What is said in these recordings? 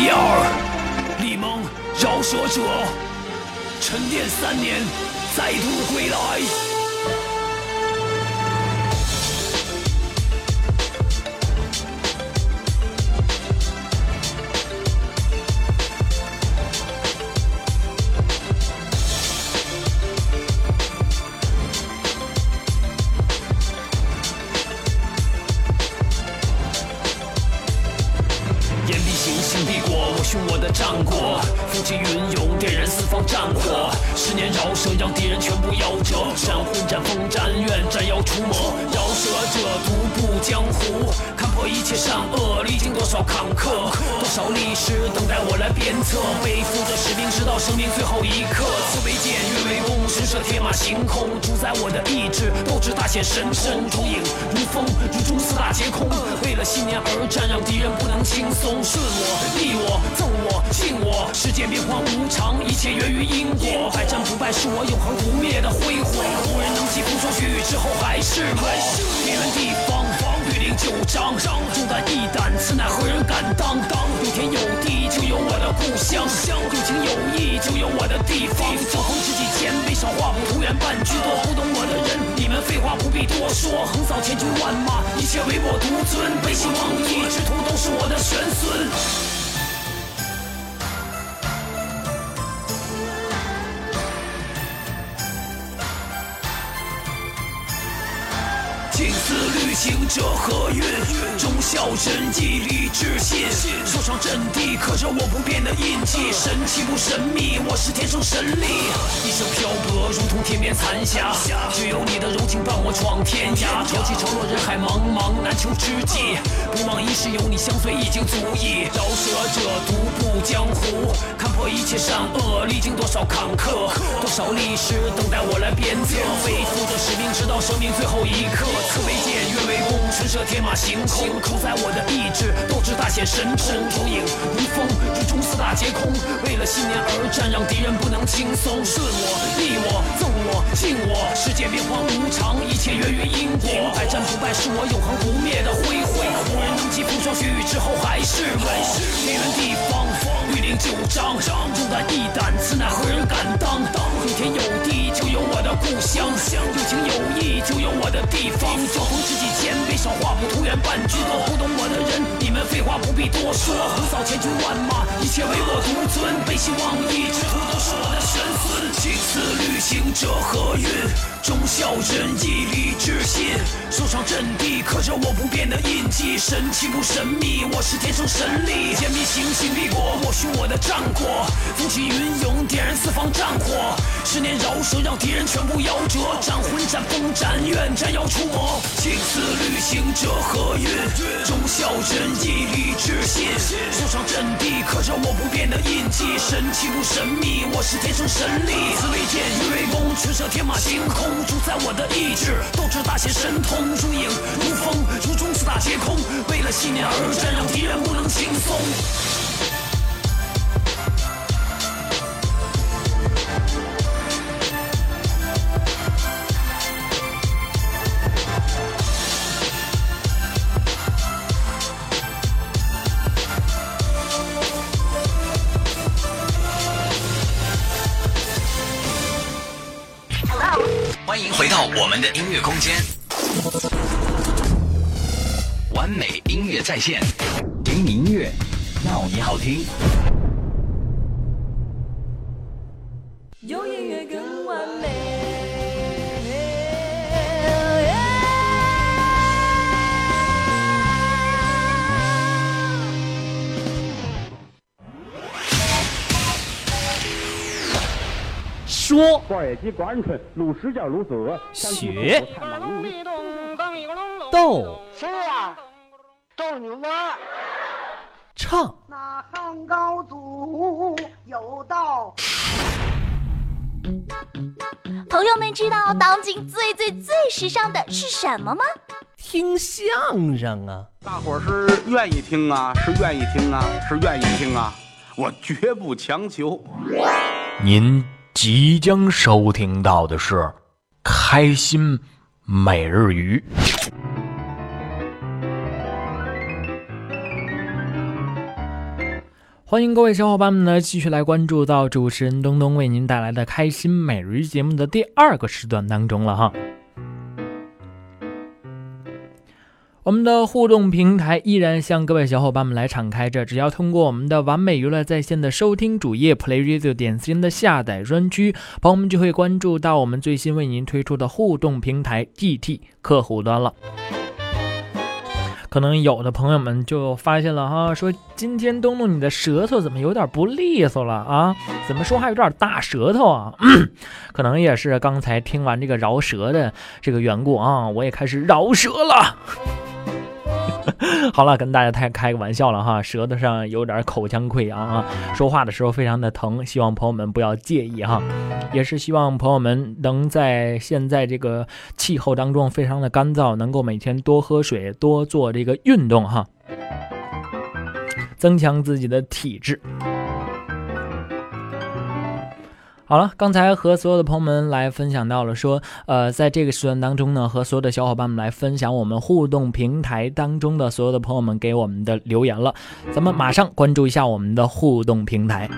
第二，李蒙饶舌者，沉淀三年，再度归来。策。背负着使命，直到生命最后一刻。刺为剑，月为弓，神射铁马行空，主宰我的意志，斗志大显神通。如影如风，如中四大皆空。为了信念而战，让敌人不能轻松。顺我，逆我，赠我，敬我。世界变幻无常，一切源于因果。百战不败是我永恒不灭的辉煌。无人能及风霜雪雨之后还是我。天圆地方，九章，重担义胆，此乃何人敢当？当有天有地，就有我的故乡；乡有情有义，就有我的地方。纵横知己千杯少，话不投缘半句多。不懂我的人，你们废话不必多说。横扫千军万马，一切唯我独尊。背信忘义之徒都是我的玄孙。此旅行者何运？忠孝仁义礼智信，说唱阵地刻着我不变的印记。神奇不神秘？我是天生神力，一生漂泊如同天边残霞，只有你的柔情伴我闯天涯。潮起潮落人海茫茫，难求知己。不忘一世有你相随已经足矣。饶舌者独步江湖，看破一切善恶，历经多少坎坷，多少历史等待我来鞭策。背负着使命，直到生命最后一刻。剑，月为弓，神射天马行空，扣在我的意志，斗志大显神通。如影如风，如中四大皆空。为了信念而战，让敌人不能轻松。顺我，逆我，纵我，敬我。世界变幻无常，一切源于因果。百战不败是我永恒不灭的辉煌。无人能及风霜雪雨之后还是我。天圆地方，律令九章，重担义胆，此乃何人敢当？当有天有地，就有我的故乡；有情有义，就有我的地方。酒逢知己千杯少，话不投缘半句多。不懂我的人，你们废话不必多说。横扫千军万马，一切唯我独尊。背信忘义之徒都是我的玄孙。青丝旅行者何运？忠孝仁义礼智信，说唱阵地刻着我不变的印记。神奇不神秘？我是天生神力。剑必行，行必过，我寻我的战果。风起云涌，点燃四方战火。十年饶舌，让敌人全部夭折。战魂斩风斩怨，斩妖除魔。青丝旅行者何运？忠孝仁义礼智信，说唱阵地刻着我不变的印记。神奇不神秘？我是天生神力。刺为剑，鱼为弓，群蛇天马行空，主宰我的意志，斗志大显神通。如影如风，如中四大皆空。为了信念而战，让敌人不能轻松。在线，听音乐，要你好听。有音乐更完美。说瓜野鸡管春，鲁十叫鲁子，学逗谁呀？逗你玩儿。唱那汉高祖有道，朋友们知道当今最最最时尚的是什么吗？听相声啊，大伙儿是愿意听啊，是愿意听啊，是愿意听啊，我绝不强求。您即将收听到的是《开心每日鱼》。欢迎各位小伙伴们呢，继续来关注到主持人东东为您带来的开心每日节目的第二个时段当中了哈。我们的互动平台依然向各位小伙伴们来敞开着，只要通过我们的完美娱乐在线的收听主页 PlayRadio 点 cn 的下载专区，朋友们就会关注到我们最新为您推出的互动平台 GT 客户端了。可能有的朋友们就发现了哈，说今天东东你的舌头怎么有点不利索了啊？怎么说话有点大舌头啊？可能也是刚才听完这个饶舌的这个缘故啊，我也开始饶舌了。好了，跟大家太开个玩笑了哈，舌头上有点口腔溃疡啊，说话的时候非常的疼，希望朋友们不要介意哈。也是希望朋友们能在现在这个气候当中非常的干燥，能够每天多喝水，多做这个运动哈，增强自己的体质。好了，刚才和所有的朋友们来分享到了，说，呃，在这个时段当中呢，和所有的小伙伴们来分享我们互动平台当中的所有的朋友们给我们的留言了，咱们马上关注一下我们的互动平台。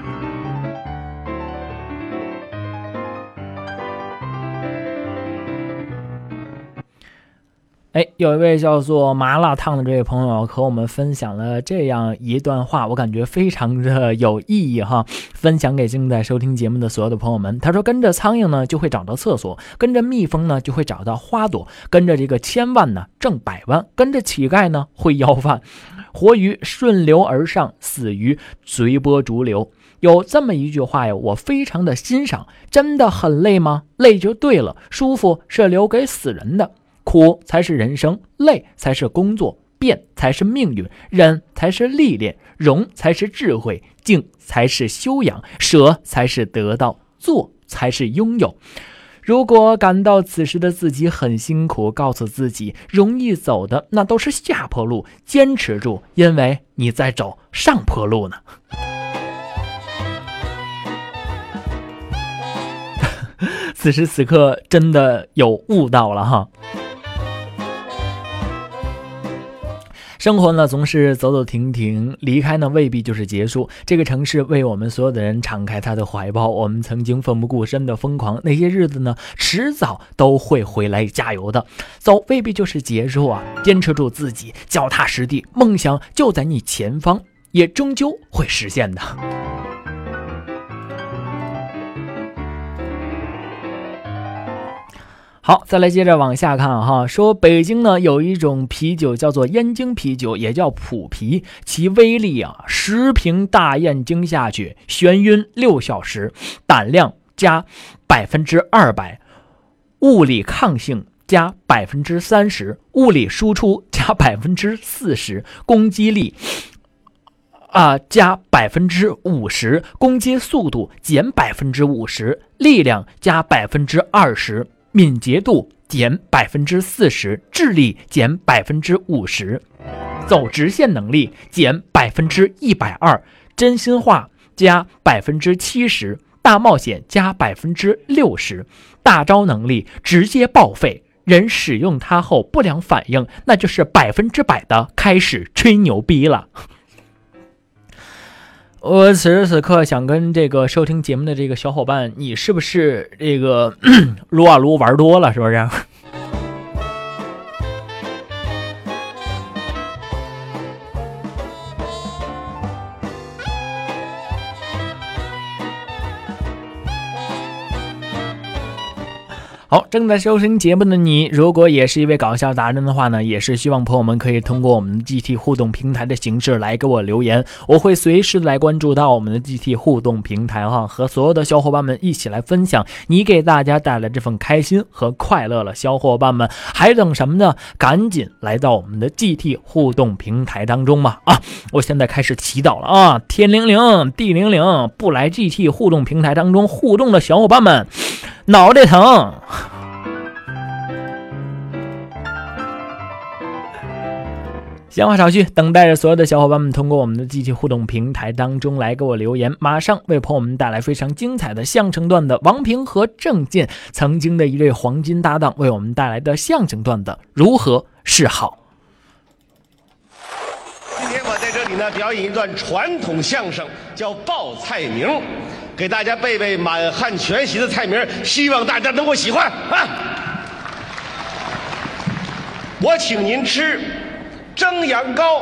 哎，有一位叫做麻辣烫的这位朋友和我们分享了这样一段话，我感觉非常的有意义哈，分享给正在收听节目的所有的朋友们。他说：“跟着苍蝇呢，就会找到厕所；跟着蜜蜂呢，就会找到花朵；跟着这个千万呢，挣百万；跟着乞丐呢，会要饭。活鱼顺流而上，死鱼随波逐流。”有这么一句话呀，我非常的欣赏。真的很累吗？累就对了，舒服是留给死人的。苦才是人生，累才是工作，变才是命运，忍才是历练，容才是智慧，静才是修养，舍才是得到，做才是拥有。如果感到此时的自己很辛苦，告诉自己，容易走的那都是下坡路，坚持住，因为你在走上坡路呢。此时此刻，真的有悟到了哈。生活呢总是走走停停，离开呢未必就是结束。这个城市为我们所有的人敞开他的怀抱，我们曾经奋不顾身的疯狂，那些日子呢迟早都会回来，加油的。走未必就是结束啊，坚持住自己，脚踏实地，梦想就在你前方，也终究会实现的。好，再来接着往下看哈，说北京呢有一种啤酒叫做燕京啤酒，也叫普啤，其威力啊，十瓶大燕京下去，眩晕六小时，胆量加百分之二百，物理抗性加百分之三十，物理输出加 百分之四十，攻击力啊加百分之五十，攻击速度减百分之五十，力量加百分之二十。敏捷度减百分之四十，智力减百分之五十，走直线能力减百分之一百二，真心话加百分之七十，大冒险加百分之六十，大招能力直接报废。人使用它后不良反应，那就是百分之百的开始吹牛逼了。我此时此刻想跟这个收听节目的这个小伙伴，你是不是这个 撸啊撸玩多了？是不是？好，正在收听节目的你，如果也是一位搞笑达人的话呢，也是希望朋友们可以通过我们的 GT 互动平台的形式来给我留言，我会随时来关注到我们的 GT 互动平台哈，和所有的小伙伴们一起来分享你给大家带来这份开心和快乐了。小伙伴们还等什么呢？赶紧来到我们的 GT 互动平台当中吧！啊，我现在开始祈祷了啊！天灵灵，地灵灵，不来 GT 互动平台当中互动的小伙伴们。脑袋疼，闲话少叙，等待着所有的小伙伴们通过我们的机器互动平台当中来给我留言。马上为朋友们带来非常精彩的相声段子，王平和郑健曾经的一对黄金搭档为我们带来的相声段子如何是好？今天我在这。里呢表演一段传统相声，叫报菜名，给大家背背满汉全席的菜名，希望大家能够喜欢啊！我请您吃蒸羊羔、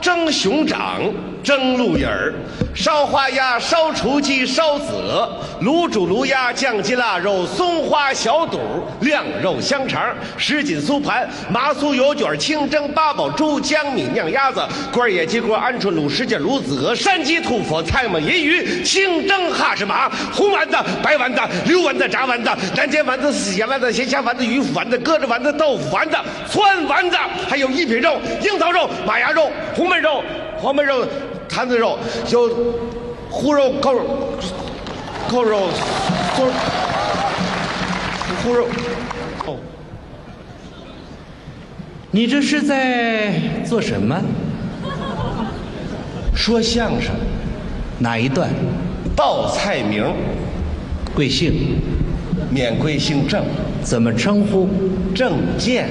蒸熊掌、蒸鹿眼儿、烧花鸭、烧雏鸡、烧子鹅、卤煮卤鸭、酱鸡腊肉、松花小肚、晾肉香肠、什锦酥盘、麻酥油卷、清蒸八宝猪、江米酿鸭子、官野鸡锅、鹌鹑卤什件、卤子鹅、山鸡兔脯、菜焖银鱼、清蒸哈什马、红丸子、白丸子、溜丸子、炸丸子、南煎丸子、四咸丸子、咸虾丸子、鱼腐丸子、鸽子丸子、豆腐丸子、酸丸子，还有一品肉、樱桃肉、马牙肉、红焖肉、黄焖肉、坛子肉，有烀肉、扣肉、扣肉、烀烀肉。哦，你这是在做什么？说相声，哪一段？报菜名，贵姓？免贵姓郑，怎么称呼？郑健。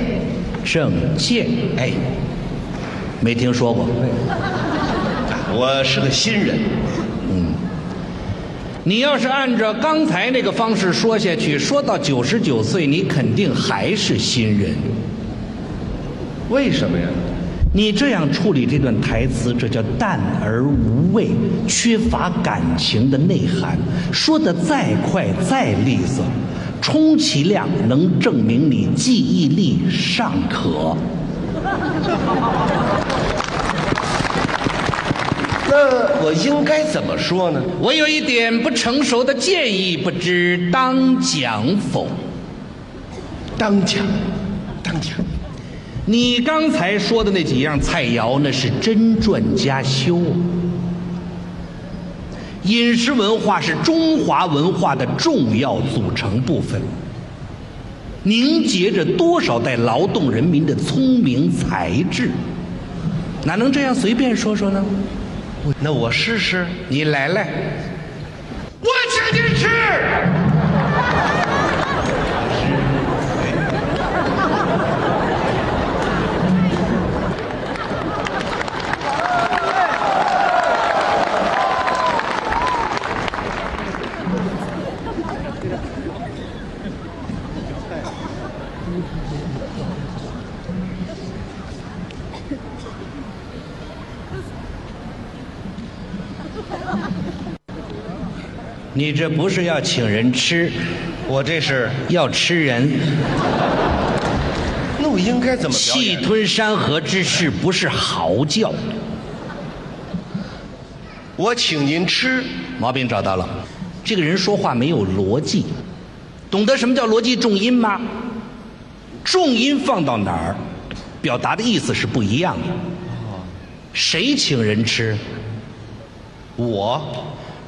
郑健，哎，没听说过。我是个新人。嗯你要是按照刚才那个方式说下去，说到九十九岁，你肯定还是新人。为什么呀？你这样处理这段台词，这叫淡而无味，缺乏感情的内涵。说的再快再利索，充其量能证明你记忆力尚可。那我应该怎么说呢？我有一点不成熟的建议，不知当讲否？当讲，当讲。你刚才说的那几样菜肴，那是真传加修。饮食文化是中华文化的重要组成部分，凝结着多少代劳动人民的聪明才智，哪能这样随便说说呢？那我试试。你来来，我请您吃。你这不是要请人吃，我这是要吃人。那我应该怎么表气？吞山河之势不是嚎叫。我请您吃。毛病找到了，这个人说话没有逻辑，懂得什么叫逻辑重音吗？重音放到哪儿，表达的意思是不一样的。谁请人吃？我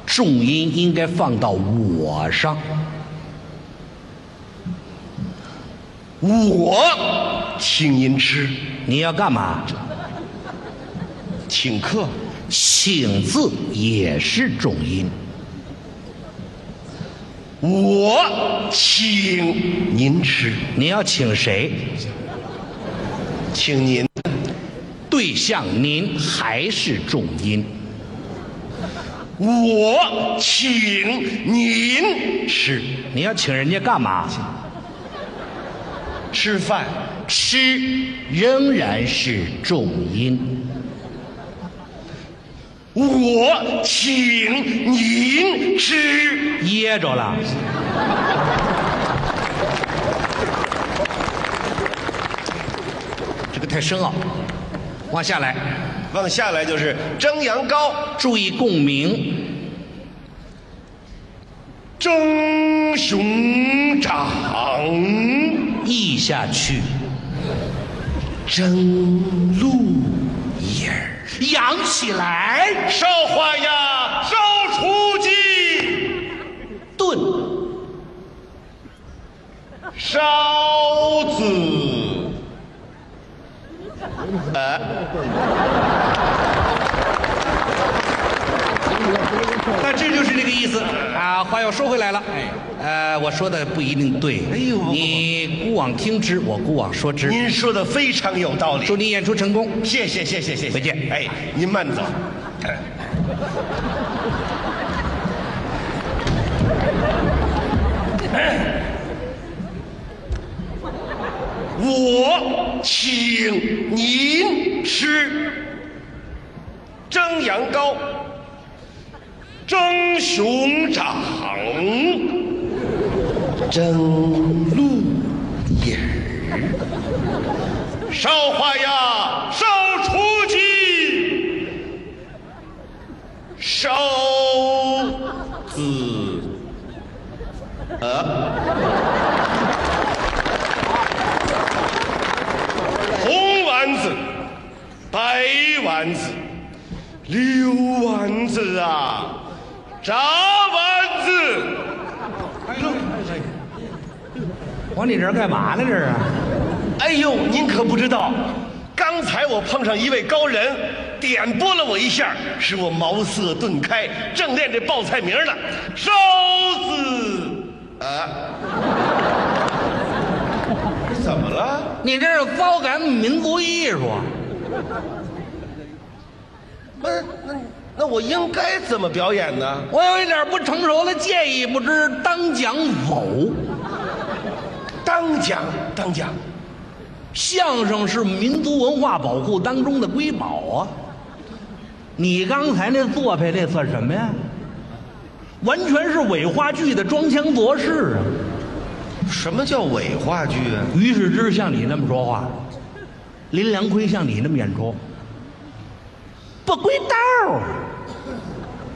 重音应该放到我上。我请您吃。你要干嘛？请客。请字也是重音。我请您吃。你要请谁？请您。对象您还是重音。我请您吃。你要请人家干嘛？吃饭。吃仍然是重音。我请您吃。噎着了。这个太深奥，往下来，往下来就是蒸羊羔，注意共鸣。蒸熊掌，译下去。蒸鹿眼儿，扬起来。烧花鸭，烧雏鸡，炖。烧子，呃，那这就是这个意思啊！话又说回来了，哎。呃，我说的不一定对。哎呦你姑妄听之，我姑妄说之。您说的非常有道理。祝您演出成功。谢谢谢谢谢谢，再见哎，您慢走。哎 我请您吃蒸羊羔、蒸熊掌、蒸鹿眼儿、烧花鸭、烧雏鸡、烧子。红丸子、白丸子、溜丸子啊，炸丸子。往你这儿干嘛呢？这是？哎呦，您可不知道，刚才我碰上一位高人，点拨了我一下，使我茅塞顿开，正练这报菜名呢。烧子啊？你这是糟改民族艺术。不是那那我应该怎么表演呢？我有一点不成熟的建议，不知当讲否？当讲当讲，相声是民族文化保护当中的瑰宝啊！你刚才那做派那算什么呀？完全是伪话剧的装腔作势啊！什么叫伪话剧啊？于世之像你那么说话，林良辉像你那么演出，不归道啊！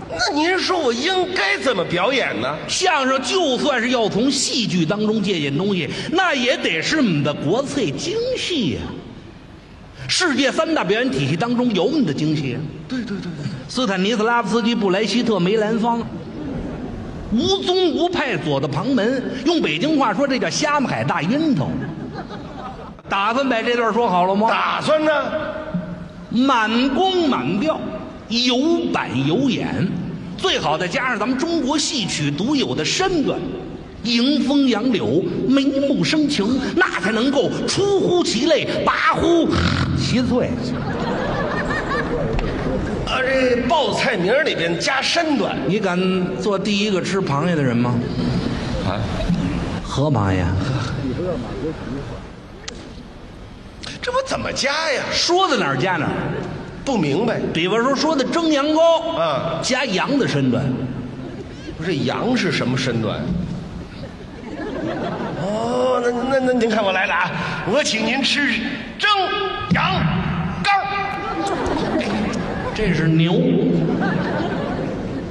那您说我应该怎么表演呢？相声就算是要从戏剧当中借鉴东西，那也得是我们的国粹京戏呀、世界三大表演体系当中有我们的京戏啊。对对对对，斯坦尼斯拉夫斯基、布莱希特、梅兰芳，无宗无派，左的旁门。用北京话说，这叫瞎么海大晕头。打算把这段说好了吗？打算呢？满光满调，有板有眼，最好再加上咱们中国戏曲独有的身段，迎风杨柳，眉目生情，那才能够出乎其类，拔乎其萃。啊，这报菜名里边加身段，你敢做第一个吃螃蟹的人吗？啊，河螃蟹，这我怎么加呀？说到哪儿加哪儿。不明白。比方说说的蒸羊羔，啊加羊的身段，不是羊是什么身段？哦，那那那您看我来了啊！我请您吃蒸羊羔，这是牛，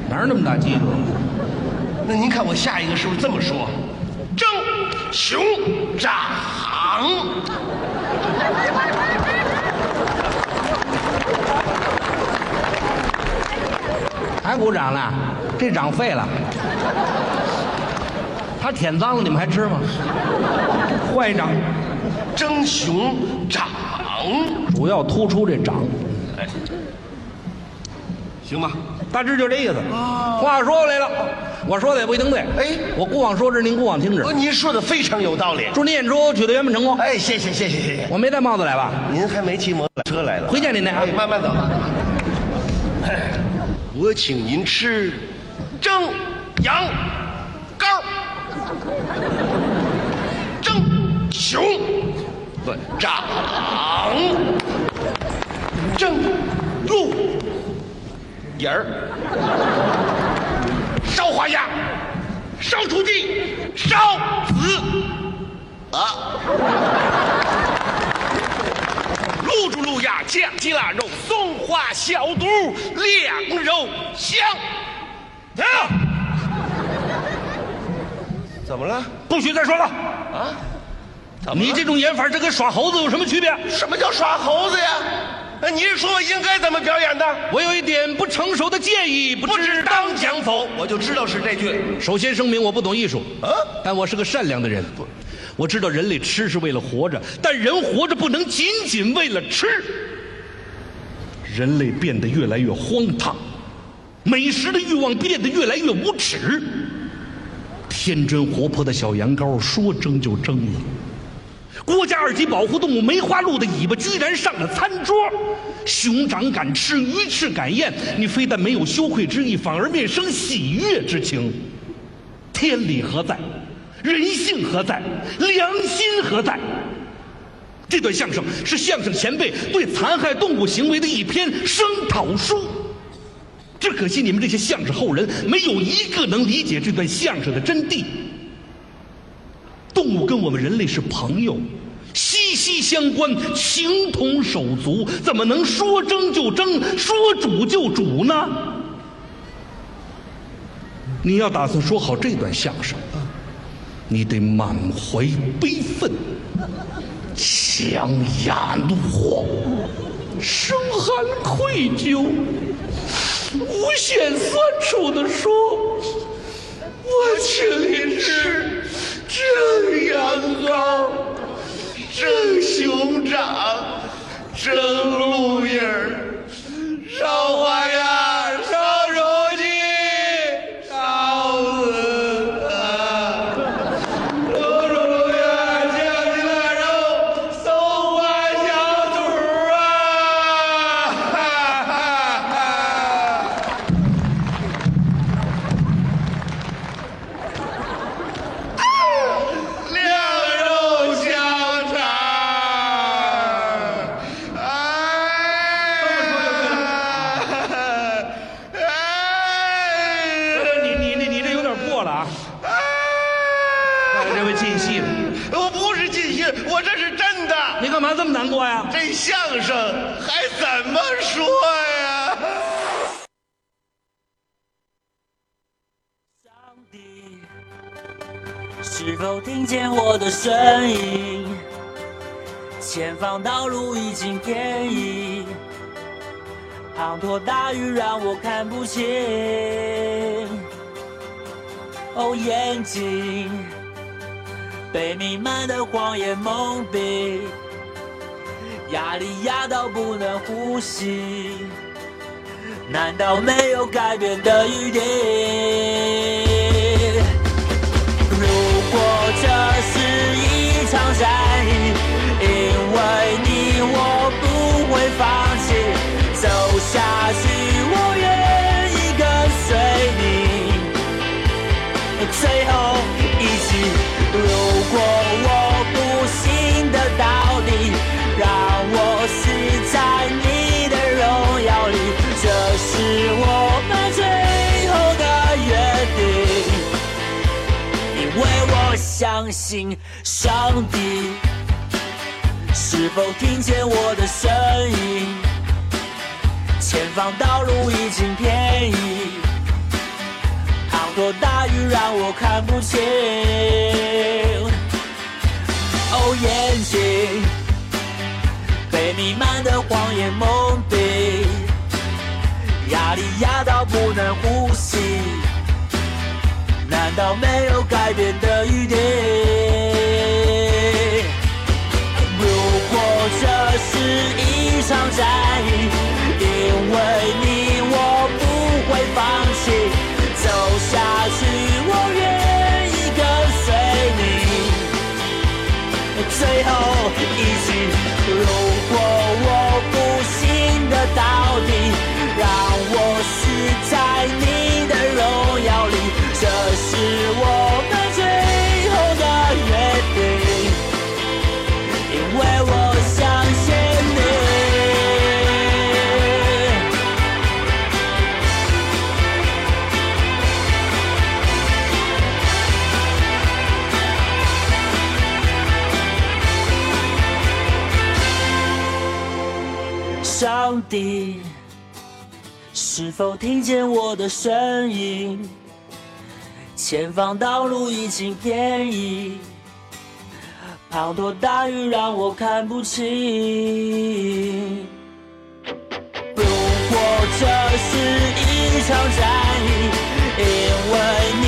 哪有那么大基础？那您看我下一个是不是这么说？蒸熊掌，还鼓掌了？这掌废了。他舔脏了，你们还吃吗？坏掌，蒸熊掌，主要突出这掌，行吧？大致就这意思。话说回来了，我说的也不一定对。哎我姑往说之，您姑往听之哦，。您说的非常有道理。祝您演出取得圆满成功。哎，谢谢谢谢谢谢。我没戴帽子来吧？您还没骑摩托车来了？回见您呢。哎，慢慢走。哎我请您吃蒸羊羔，蒸熊不掌，蒸鹿眼儿，烧花鸭，烧雏鸡，烧子啊。卤猪卤鸭酱鸡腊肉，松花小肚晾肉香。啊！怎么了？不许再说了。啊？怎么了你这种演法，这跟耍猴子有什么区别？什么叫耍猴子呀？那您说应该怎么表演呢？我有一点不成熟的建议，不不知知当讲否？我就知道是这句。首先声明，我不懂艺术，啊？但我是个善良的人。我知道人类吃是为了活着，但人活着不能仅仅为了吃。人类变得越来越荒唐，美食的欲望变得越来越无耻，天真活泼的小羊羔说蒸就蒸了。国家二级保护动物梅花鹿的尾巴居然上了餐桌，熊掌敢吃，鱼翅敢咽，你非但没有羞愧之意，反而面生喜悦之情。天理何在？人性何在？良心何在？这段相声是相声前辈对残害动物行为的一篇声讨书。只可惜你们这些相声后人没有一个能理解这段相声的真谛。动物跟我们人类是朋友，息息相关，情同手足，怎么能说蒸就蒸，说煮就煮呢？你要打算说好这段相声，你得满怀悲愤，强压怒火，生含愧疚，无限酸楚地说：“我请你吃。”蒸羊羔，蒸熊掌，蒸鹿眼儿，的身影？前方道路已经偏移，滂沱大雨让我看不清。哦，眼睛被弥漫的谎言蒙蔽，压力压到不能呼吸，难道没有改变的余地？上帝，是否听见我的声音？前方道路已经偏移，滂沱大雨让我看不清。哦，眼睛被弥漫的谎言蒙蔽，压力压到不能呼吸。难道没有改变的余地？如果这是一场战役，因为你我不会放弃，走下去地，是否听见我的声音？前方道路已经偏移，滂沱大雨让我看不清。如果这是一场战役，因为你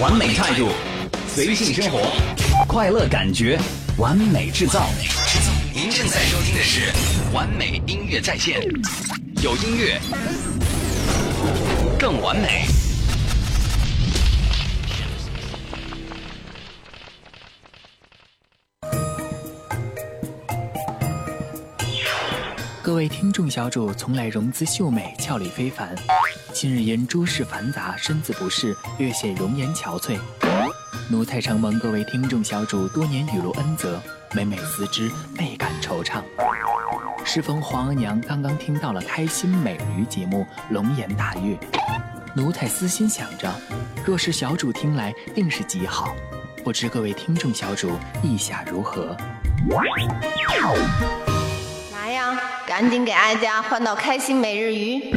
完美态度，随性生活，快乐感觉，完美制造。您正在收听的是完美音乐在线，有音乐更完美。各位听众小主从来容姿秀美，俏丽非凡。近日因诸事繁杂，身子不适，略显容颜憔悴。奴才承蒙各位听众小主多年雨露恩泽，每每思之，倍感惆怅。适逢皇额娘刚刚听到了开心美人鱼节目，龙颜大悦。奴才私心想着，若是小主听来，定是极好。不知各位听众小主意下如何？来呀？赶紧给哀家换到开心每日鱼。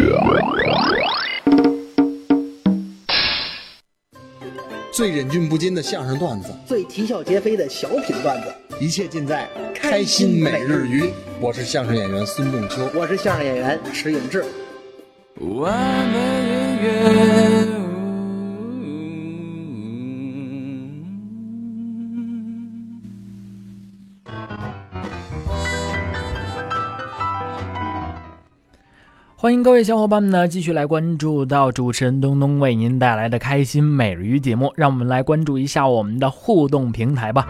最忍俊不禁的相声段子，最啼笑皆非的小品段子，一切尽在开心每日鱼。我是相声演员孙仲秋，我是相声演员迟永志。完美音乐。欢迎各位小伙伴们呢，继续来关注到主持人东东为您带来的开心每日鱼节目。让我们来关注一下我们的互动平台吧。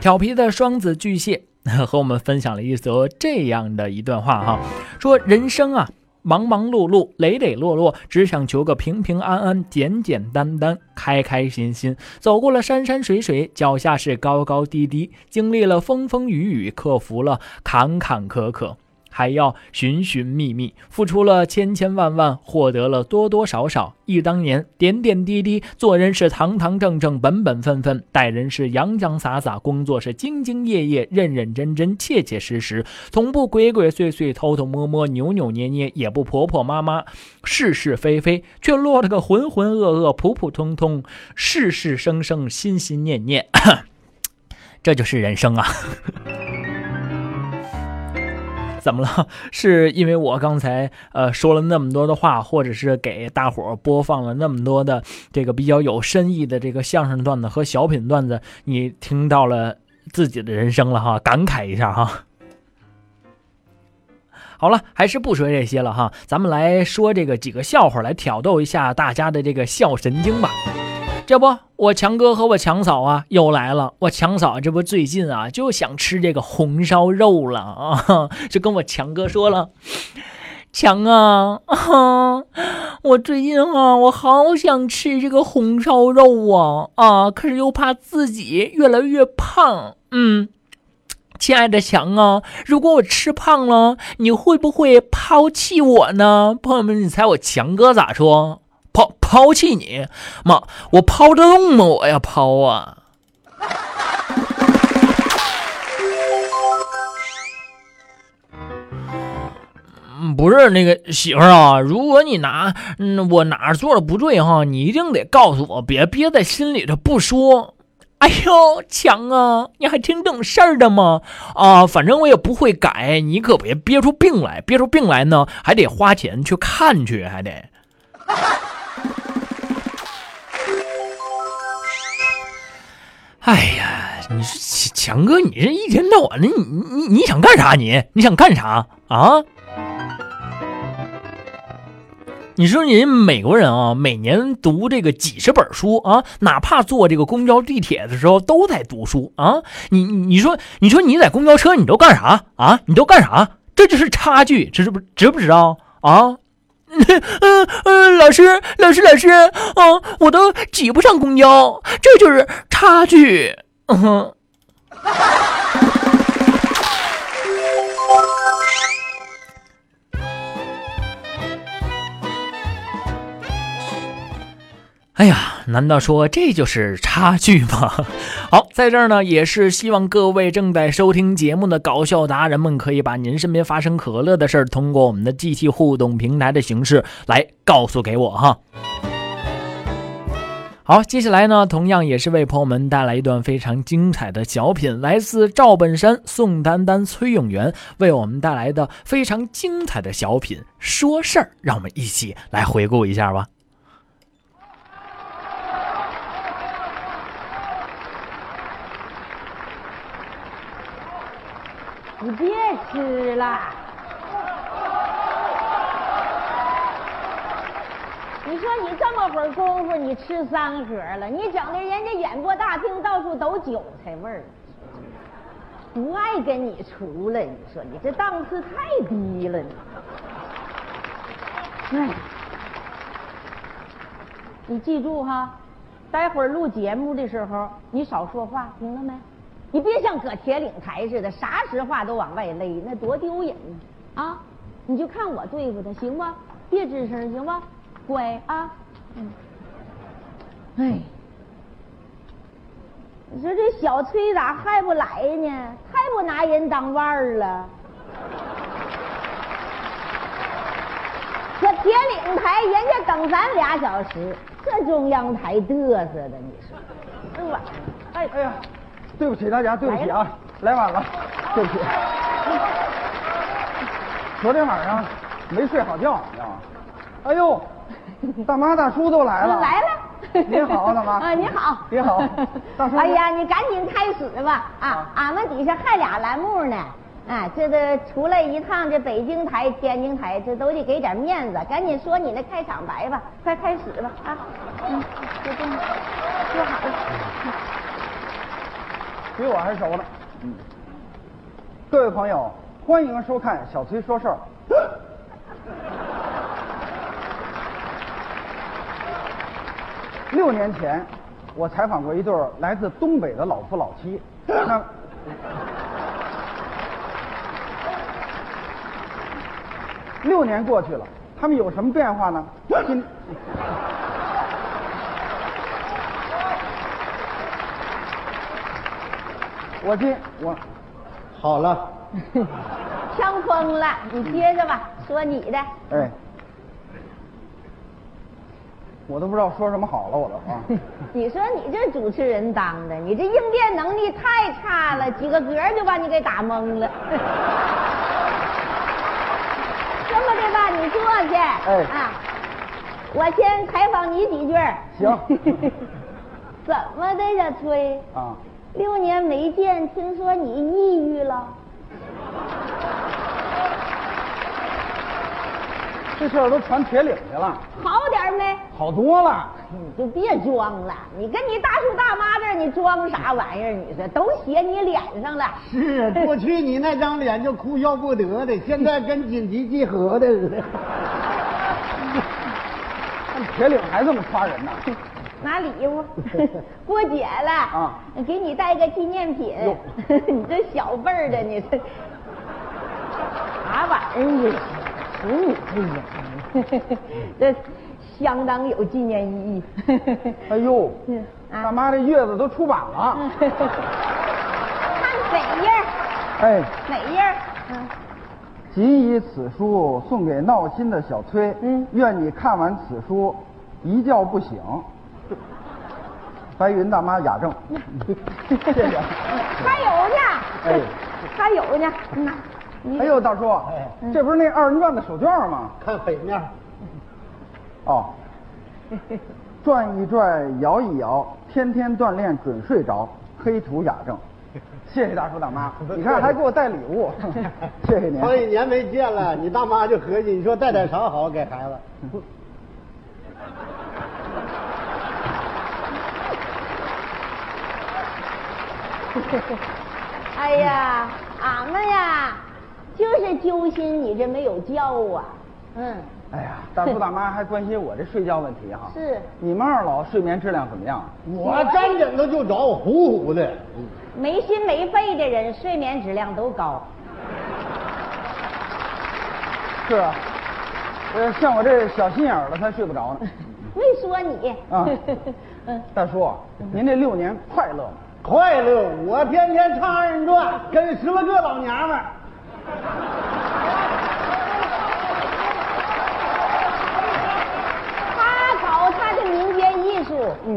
调皮的双子巨蟹 和我们分享了一则这样的一段话哈，说人生啊，忙忙碌碌，磊磊落落，只想求个平平安安、简简单单、开开心心。走过了山山水水，脚下是高高低低，经历了风风雨雨，克服了坎坎坷坷。还要寻寻觅觅，付出了千千万万，获得了多多少少。忆当年，点点滴滴，做人是堂堂正正、本本分分，待人是洋洋洒洒，工作是兢兢业业、认认真真、切切实实，从不鬼鬼祟祟、偷偷摸摸、扭扭捏捏，也不婆婆妈妈、是是非非，却落了个浑浑噩噩、普普通通、事事生生、心心念念。这就是人生啊！怎么了？是因为我刚才呃说了那么多的话，或者是给大伙儿播放了那么多的这个比较有深意的这个相声段子和小品段子，你听到了自己的人生了哈，感慨一下哈。好了，还是不说这些了哈，咱们来说这个几个笑话来挑逗一下大家的这个笑神经吧。这不，我强哥和我强嫂啊又来了。我强嫂这不最近啊就想吃这个红烧肉了啊，就跟我强哥说了，强啊，我最近啊我好想吃这个红烧肉啊啊，可是又怕自己越来越胖。嗯，亲爱的强啊，如果我吃胖了，你会不会抛弃我呢？朋友们，你猜我强哥咋说？抛弃你，妈，我抛得动吗？我呀，抛啊！不是那个媳妇儿啊，如果你拿嗯我哪做的不对哈，你一定得告诉我，别憋在心里头不说。哎呦，强啊，你还挺懂事儿的嘛！啊，反正我也不会改，你可别憋出病来，憋出病来呢，还得花钱去看去，还得。哎呀，你说强哥，你这一天到晚的，你你你想干啥？你你想干啥啊？你说人美国人啊，每年读这个几十本书啊，哪怕坐这个公交地铁的时候都在读书啊。你你说你说你在公交车你都干啥啊？你都干啥？这就是差距，知不知不知道啊？嗯嗯，老师，老师，老师，嗯，我都挤不上公交，这就是差距。嗯哼。哎呀，难道说这就是差距吗？好，在这儿呢，也是希望各位正在收听节目的搞笑达人们，可以把您身边发生可乐的事儿，通过我们的 GT 互动平台的形式来告诉给我哈。好，接下来呢，同样也是为朋友们带来一段非常精彩的小品，来自赵本山、宋丹丹、崔永元为我们带来的非常精彩的小品《说事儿》，让我们一起来回顾一下吧。你别吃了。你说你这么会儿功夫，你吃三盒了，你整的人家演播大厅到处都韭菜味儿，不爱跟你出来。你说你这档次太低了，你。哎，你记住哈，待会儿录节目的时候，你少说话，听到没？你别像搁铁岭台似的，啥实话都往外勒，那多丢人呢！啊，你就看我对付他，行不？别吱声，行不？乖啊！嗯。哎，你说这小崔咋还不来呢？太不拿人当腕儿了。这铁岭台人家等咱俩小时，这中央台嘚瑟的，你说？哎呀，哎哎呀，对不起大家，对不起啊，来晚了，对不起。昨天晚上没睡好觉，你知道吗？哎呦，大妈大叔都来了。来了。您好，大妈。啊，你好。你好，大叔。哎呀，你赶紧开始吧啊！俺们底下还俩栏目呢。啊，这个出来一趟，这北京台、天津台，这都得给点面子。赶紧说你那开场白吧，快开始吧啊！嗯，就这么说好了。比我还熟呢。嗯。各位朋友，欢迎收看小崔说事儿。六年前，我采访过一对来自东北的老夫老妻。那。六年过去了，他们有什么变化呢？今，我这我好了，呛疯了，你接着吧，说你的。哎，我都不知道说什么好了，我都啊。你说你这主持人当的，你这应变能力太差了，几个嗝就把你给打懵了。这么的吧你坐下。哎啊，我先采访你几句。行。怎么的，呀，崔？啊。六年没见，听说你抑郁了。这事儿都传铁岭去了。好点没？好多了。你就别装了，你跟你大叔大妈这儿，你装啥玩意儿？你说都写你脸上了。是，过去你那张脸就哭笑不得的，现在跟紧急集合的似的。铁岭还这么夸人呢？拿礼物，过节了啊，给你带个纪念品。你这小辈儿的，你这啥玩意儿？十五岁呀，这相当有纪念意义。哎呦，大妈这月子都出版了。看哪页？哎，哪页？嗯。谨以此书送给闹心的小崔，嗯，愿你看完此书一觉不醒。白云大妈雅正，谢谢。还有呢，哎，还有呢，哎呦，大叔，这不是那二人转的手绢吗？看北面。哦，转一转，摇一摇，天天锻炼准睡着。黑土雅正。谢谢大叔大妈，你看还给我带礼物，谢谢您。好几年没见了，你大妈就合计，你说带点啥好给孩子？哎呀，俺们呀，就是揪心你这没有觉啊，嗯。哎呀，大叔大妈还关心我这睡觉问题哈。是。你们二老睡眠质量怎么样？我沾枕头就着，呼呼的。没心没肺的人睡眠质量都高。是啊，呃，像我这小心眼儿的才睡不着呢。没说你。啊。嗯。大叔，您这六年快乐吗？快乐，我天天唱二人转，跟十来个老娘们儿。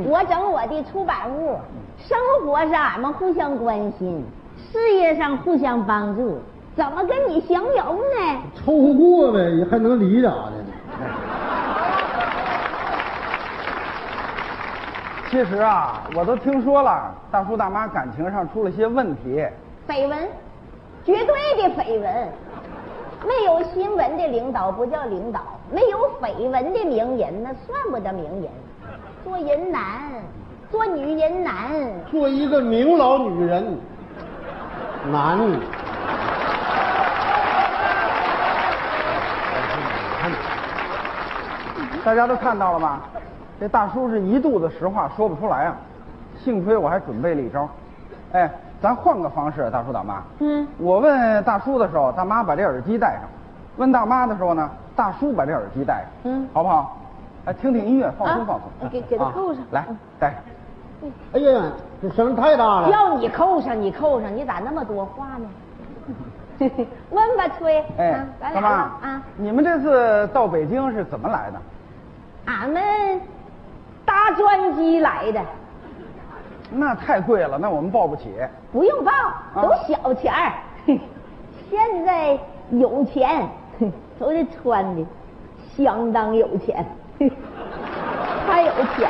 我整我的出版物，生活上俺们互相关心，事业上互相帮助，怎么跟你相容呢？凑合过呗，还能离咋的？其实啊，我都听说了，大叔大妈感情上出了些问题。绯闻？绝对的绯闻。没有新闻的领导不叫领导，没有绯闻的名人那算不得名人。做人难，做女人难。做一个名老女人难。大家都看到了吗？这大叔是一肚子实话说不出来啊，幸亏我还准备了一招。哎，咱换个方式，大叔大妈。嗯。我问大叔的时候，大妈把这耳机戴上；问大妈的时候呢，大叔把这耳机戴上。嗯，好不好？哎，听听音乐，放松放松。你给给他扣上。来，戴上。哎呀，这声太大了。要你扣上，你扣上，你咋那么多话呢？问吧，崔。哎，大妈啊，你们这次到北京是怎么来的？俺们搭专机来的。那太贵了，那我们报不起。不用报，都小钱儿。现在有钱，都是穿的，相当有钱，太有钱。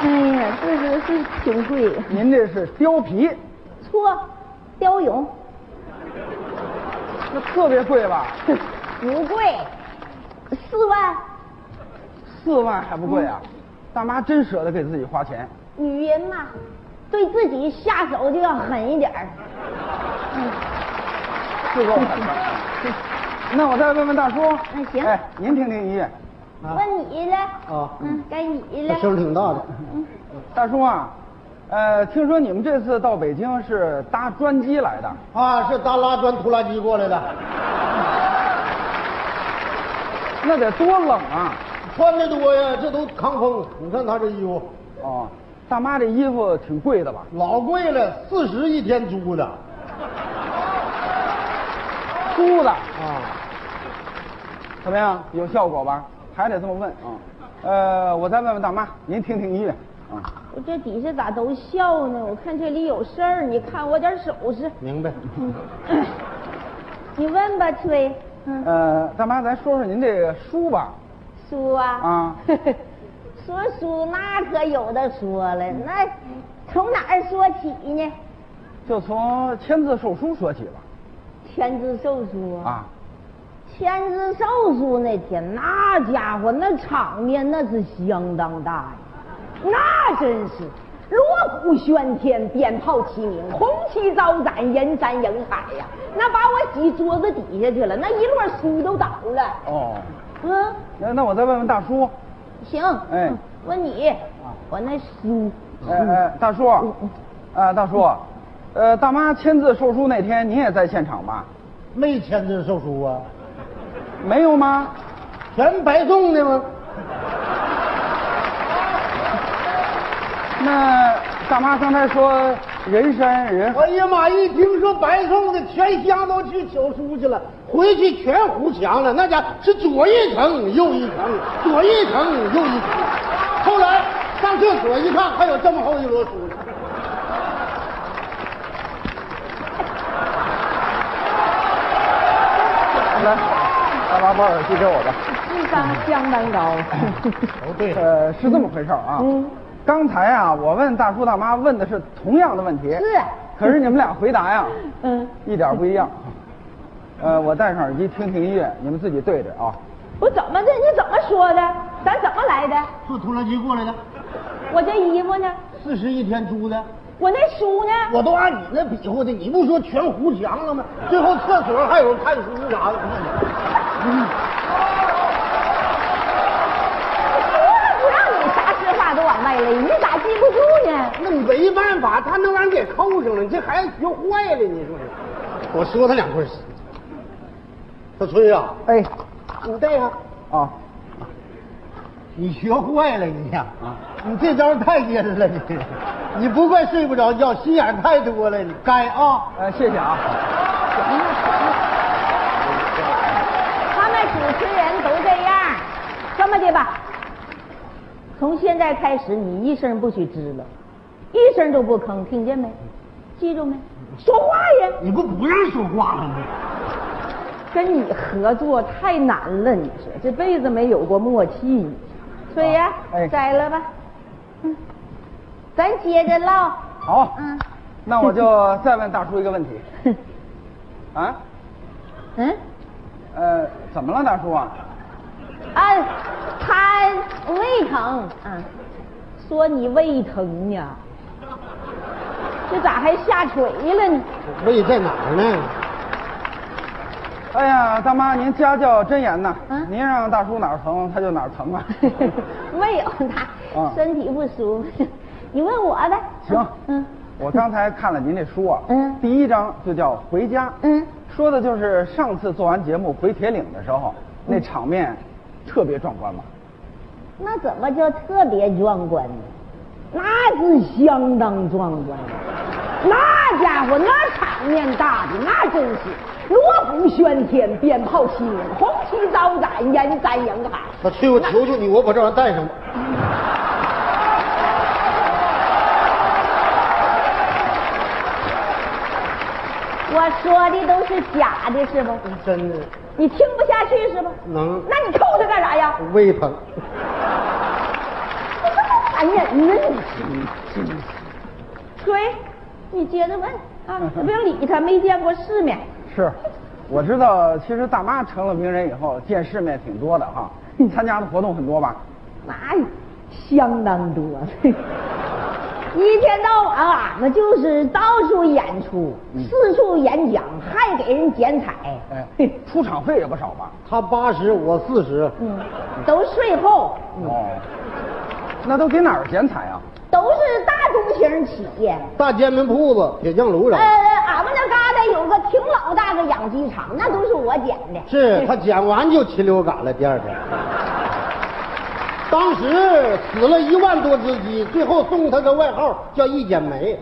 哎呀，这个是挺贵。您这是貂皮？错，貂绒。那特别贵吧？不贵，四万。四万还不贵啊？大妈真舍得给自己花钱。女人嘛，对自己下手就要狠一点儿。嗯，是够狠的。那我再问问大叔。那行。哎，您听听音乐。问你了。啊。嗯，该你了。声挺大的。嗯。大叔啊，呃，听说你们这次到北京是搭专机来的。啊，是搭拉砖拖拉机过来的。那得多冷啊！穿的多呀，这都抗风。你看他这衣服。哦，大妈这衣服挺贵的吧？老贵了，四十一天租的。租的啊？怎么样？有效果吧？还得这么问啊？呃，我再问问大妈，您听听音乐啊。我这底下咋都笑呢？我看这里有事儿，你看我点手势。明白。你问吧，崔。呃，大妈，咱说说您这个书吧。书啊。啊。说书那可有的说了，那从哪儿说起呢？就从签字售书说起吧。签字售书啊。签字售书那天，那家伙那场面那是相当大呀，那真是锣鼓喧天，鞭炮齐鸣，红旗招展，人山人海呀！那把我挤桌子底下去了，那一摞书都倒了。哦。嗯。那那我再问问大叔。行。哎。问你，我那书。哎哎，大叔，啊大叔，呃，大妈签字售书那天，您也在现场吧？没签字售书啊。没有吗？全白送的吗？那大妈刚才说人山人海。哎呀妈！一听说白送的，全乡都去求书去了，回去全糊墙了。那家是左一层右一层，左一层右一层。后来上厕所一看，还有这么厚一摞书呢。来。大妈把耳机给我吧。智商相当高。哦对，呃，是这么回事啊。嗯。刚才啊，我问大叔大妈问的是同样的问题。是。可是你们俩回答呀，嗯，一点不一样。呃，我戴上耳机听听音乐，你们自己对着啊。我怎么的？你怎么说的？咱怎么来的？坐拖拉机过来的。我这衣服呢？四十一天租的。我那书呢？我都按你那比划的，你不说全糊墙了吗？最后厕所还有看书啥的。嗯。我不让你啥实你咋记不住呢？那没办法，他能让人给扣上了，你这孩子学坏了，你说是。我说他两句。小崔呀，哎，你带上啊。你学坏了你呀！啊，你这招太阴了你，你不怪睡不着觉，心眼太多了你，该啊！哎，谢谢啊。他们主持人都这样，这么的吧，从现在开始你一声不许吱了，一声都不吭，听见没？记住没？说话呀！你不不让说话了吗？跟你合作太难了，你说这辈子没有过默契。崔呀，摘了吧。嗯，咱接着唠。好。嗯。那我就再问大叔一个问题。啊？嗯？呃，怎么了，大叔啊？啊，他胃疼，啊，说你胃疼呢，这咋还下垂了呢？胃在哪儿呢？哎呀，大妈，您家教真严呐！嗯您让大叔哪儿疼，他就哪儿疼啊。没有，他啊身体不舒服。你问我呗。行，嗯我刚才看了您这书啊，嗯第一章就叫《回家》，嗯，说的就是上次做完节目回铁岭的时候，那嗯场面特别壮观嘛。那怎么叫特别壮观呢？那是相当壮观，那家伙那场面大的那真是锣鼓喧天，鞭炮齐鸣，红旗招展，人山人海。那去，我求求你，我把这玩意儿带上吧。我说的都是假的，是不？真的你听不下去是吧？能那你扣他干啥呀？胃疼。你这么烦人呢，你真是。锤，你接着问啊，不用理他，没见过世面。是，我知道，其实大妈成了名人以后，见世面挺多的哈。你参加的活动很多吧？那相当多，一天到晚俺们就是到处演出，四处演讲，还给人剪彩。哎，出场费也不少吧？他八十，我四十。嗯，都税后，哦，那都给哪儿剪彩啊？都是大中型企业。大煎饼铺子，铁匠炉呃，俺们那旮瘩有个挺老大个养鸡场，那都是我剪的。是他剪完就禽流感了，第二天。当时死了一万多只鸡，最后送他个外号叫“一剪梅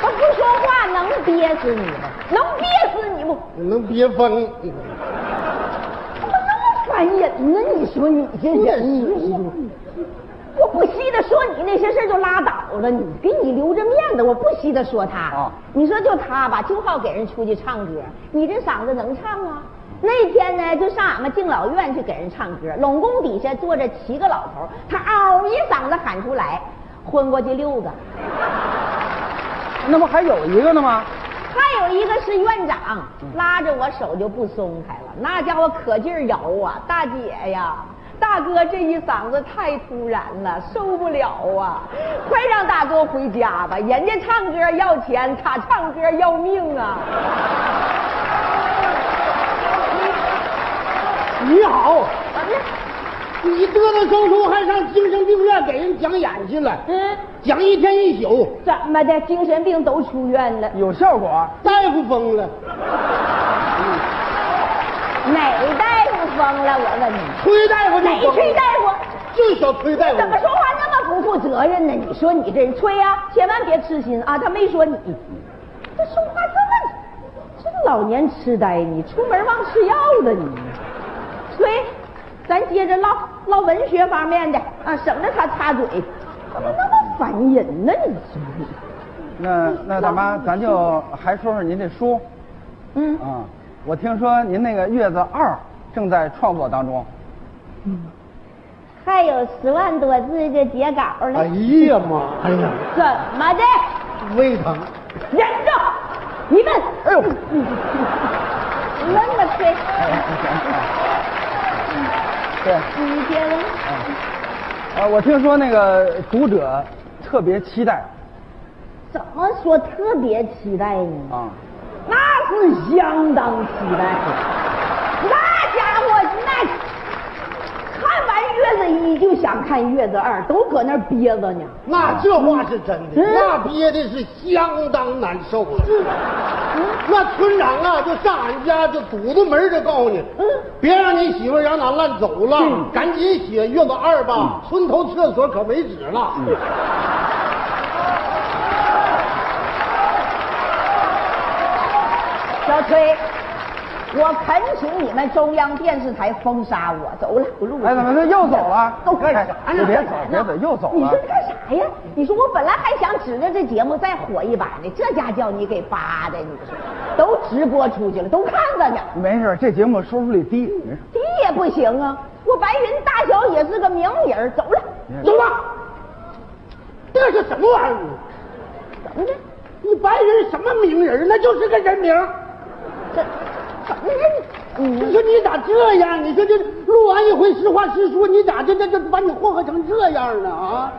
他不说话能憋死你吗？能憋死你不？”，能憋疯。怎么那么烦人呢？你说你这人，我不稀得说你那些事儿就拉倒了，你给你留着面子，我不稀得说他。啊你说就他吧，就好给人出去唱歌，你这嗓子能唱啊？那天呢，就上俺们敬老院去给人唱歌，拢共底下坐着七个老头，他嗷一嗓子喊出来，昏过去六个。那不还有一个呢吗？还有一个是院长，拉着我手就不松开了，那家伙可劲儿摇啊！大姐呀，大哥这一嗓子太突然了，受不了啊！快让大哥回家吧，人家唱歌要钱，他唱歌要命啊！你好，你嘚嘚嗖嗖还上精神病院给人讲演去了？嗯，讲一天一宿，怎么的？精神病都出院了？有效果？大夫疯了。哪大夫疯了？我问你，崔大夫就哪崔大夫？就是小崔大夫。怎么说话那么不负责任呢？你说你这人崔呀、千万别痴心啊！他没说你，这说话这么，这老年痴呆，你出门忘吃药了你。吹，咱接着唠唠文学方面的啊，省得他插嘴。怎么那么烦人呢？你说你，那那大妈，咱就还说说您这书。嗯啊，我听说您那个《月子二》正在创作当中。嗯还有十万多字的截稿呢。哎呀妈！哎呀，怎么的？胃疼。忍着！你们，哎呦，那么吹。对，你接着。啊，我听说那个读者特别期待怎么说特别期待呢？啊。那是相当期待，那家伙那看完月子一就想看月子二，都搁那儿憋着呢。那这话是真的，嗯那憋的是相当难受啊。那村长啊，就上俺家就堵着门儿就告诉你，嗯？别让你媳妇儿让俺烂走了，赶紧写月子二吧，村头厕所可没纸了。小崔，我恳请你们中央电视台封杀我，走了，不录了。哎，怎么这又走了？都干啥哎呢？别走，别走，又走了你说。干啥呀？你说我本来还想指着这节目再火一把呢，这家叫你给扒的，你说都直播出去了，都看着呢。没事，这节目收视率低，没事。低也不行啊！我白云大小也是个名人，走了，走吧，这是什么玩意儿？怎么的？你白人什么名人？那就是个人名。这你说你咋这样？你说这录完一回实话实说，你咋这这这把你祸害成这样呢？啊！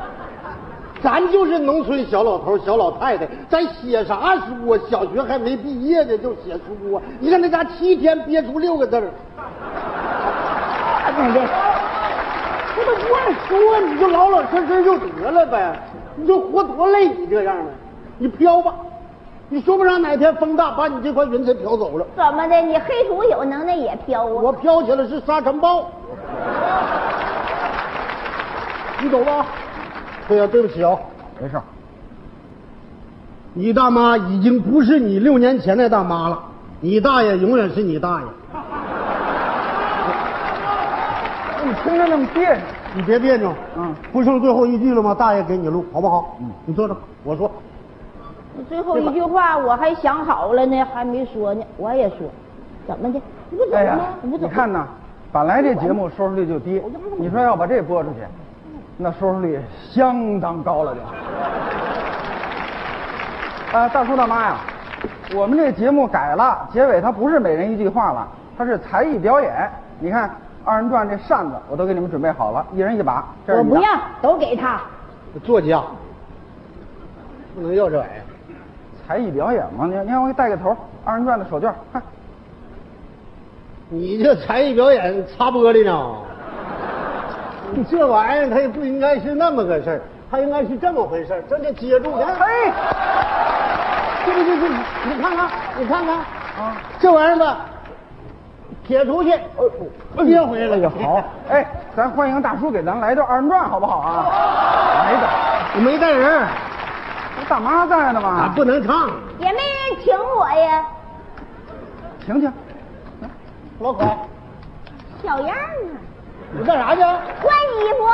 咱就是农村小老头、小老太太，咱写啥书啊？小学还没毕业呢就写书啊！你看那家七天憋出六个字儿。对对，这都乱说，你就老老实实就得了呗。你就活多累，你这样的，你飘吧，你说不上哪天风大把你这块云彩飘走了。怎么的？你黑土有能耐也飘啊？我飘起来是沙尘暴。你走吧。对呀，对不起啊，没事。你大妈已经不是你六年前那大妈了，你大爷永远是你大爷。你听着那么别扭，你别别扭。嗯，不剩最后一句了吗？大爷给你录，好不好？嗯，你坐着，我说。你最后一句话我还想好了呢，还没说呢，我也说。怎么的？你不走哎呀吗？，你不走？你看呐，本来这节目收视率就低，你说要把这播出去，那收视率相当高了就。啊，大叔大妈呀，我们这节目改了，结尾它不是每人一句话了，它是才艺表演。你看二人转这扇子我都给你们准备好了，一人一把。我不要，都给他。作家不能要这玩意儿。才艺表演嘛，你你看我给带个头，二人转的手绢，看。你这才艺表演擦玻璃呢？你这玩意儿它也不应该是那么个事儿，它应该是这么回事儿，这就接住。哎，对对对对，你看看，你看看啊，这玩意儿吧，撇出去，呃接回来了就好。哎，咱欢迎大叔给咱来段二人转，好不好啊？来一段，我没带人，大妈在呢嘛，不能唱。也没人请我呀，请请。老高，小样啊？你干啥去？换衣服。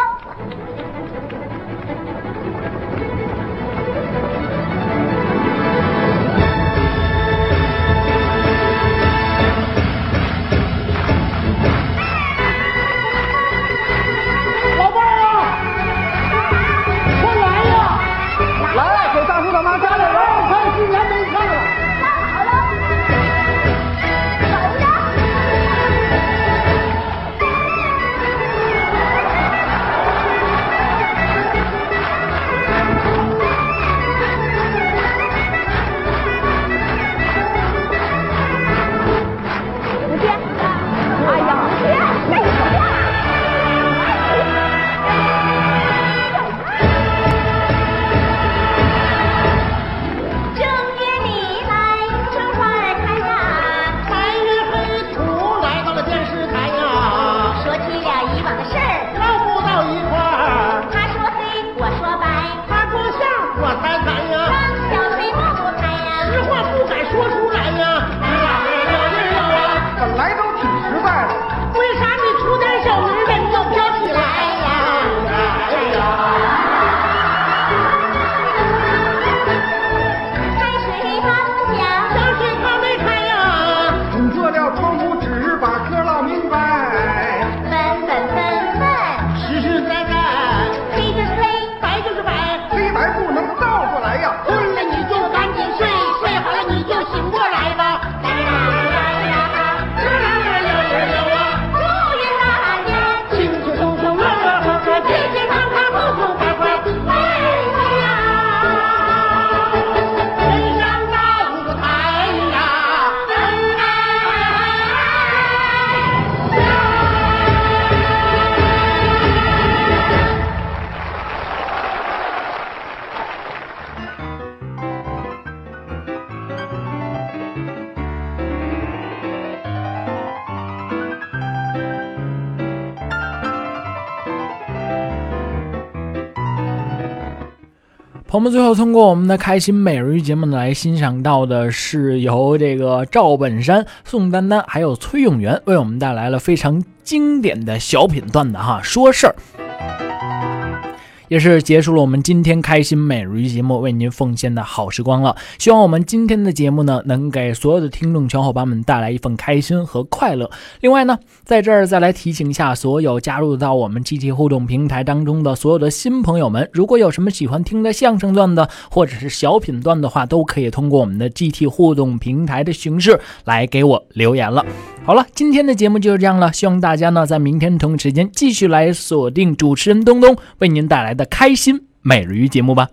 们，最后通过我们的开心美人鱼节目呢，来欣赏到的是由这个赵本山、宋丹丹还有崔永元为我们带来了非常经典的小品段子哈，说事儿。也是结束了我们今天开心每日节目为您奉献的好时光了。希望我们今天的节目呢，能给所有的听众小伙伴们带来一份开心和快乐。另外呢，在这儿再来提醒一下所有加入到我们 GT 互动平台当中的所有的新朋友们，如果有什么喜欢听的相声段子或者是小品段的话，都可以通过我们的 GT 互动平台的形式来给我留言了。好了，今天的节目就是这样了，希望大家呢在明天同一时间继续来锁定主持人东东为您带来的开心每日鱼节目吧。